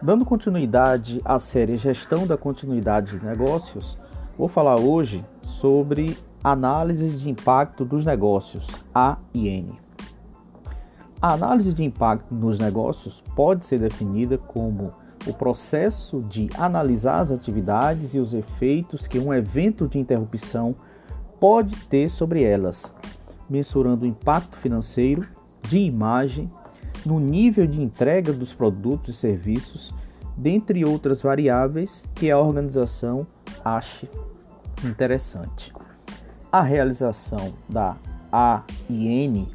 Dando continuidade à série Gestão da Continuidade de Negócios, vou falar hoje sobre análise de impacto dos negócios, AIN. A análise de impacto nos negócios pode ser definida como o processo de analisar as atividades e os efeitos que um evento de interrupção pode ter sobre elas, mensurando o impacto financeiro, de imagem, no nível de entrega dos produtos e serviços, dentre outras variáveis que a organização ache interessante. A realização da AIN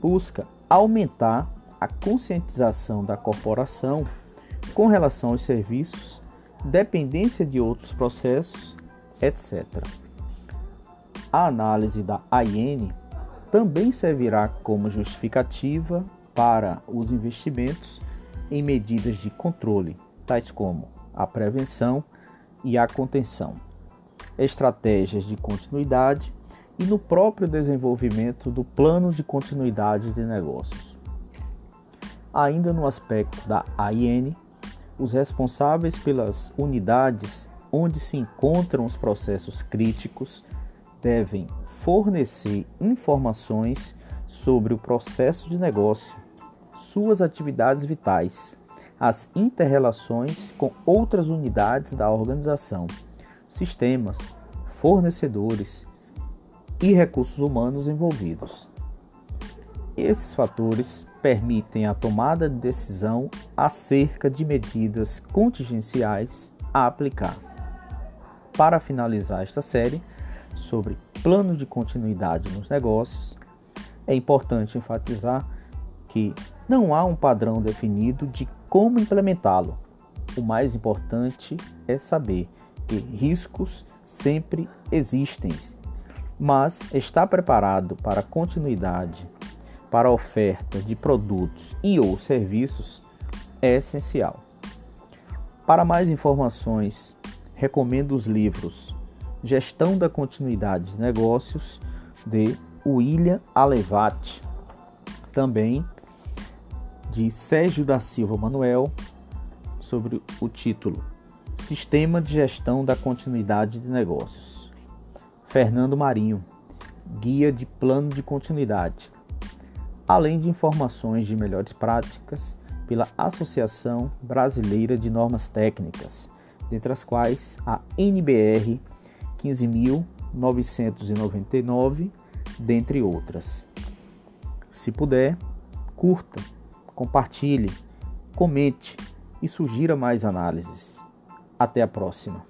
busca aumentar a conscientização da corporação com relação aos serviços, dependência de outros processos, etc. A análise da AIN também servirá como justificativa para os investimentos em medidas de controle, tais como a prevenção e a contenção, estratégias de continuidade e no próprio desenvolvimento do plano de continuidade de negócios. Ainda no aspecto da AIN, os responsáveis pelas unidades onde se encontram os processos críticos devem fornecer informações sobre o processo de negócio, suas atividades vitais, as interrelações com outras unidades da organização, sistemas, fornecedores e recursos humanos envolvidos. Esses fatores permitem a tomada de decisão acerca de medidas contingenciais a aplicar. Para finalizar esta série sobre plano de continuidade nos negócios, é importante enfatizar que não há um padrão definido de como implementá-lo. O mais importante é saber que riscos sempre existem, mas estar preparado para continuidade, para a oferta de produtos e ou serviços é essencial. Para mais informações, recomendo os livros Gestão da Continuidade de Negócios de William Alevati, também de Sérgio da Silva Manuel, sobre o título Sistema de Gestão da Continuidade de Negócios. Fernando Marinho, Guia de Plano de Continuidade, além de informações de melhores práticas pela Associação Brasileira de Normas Técnicas, dentre as quais a NBR 15.999 dentre outras. Se puder, curta, compartilhe, comente e sugira mais análises. Até a próxima.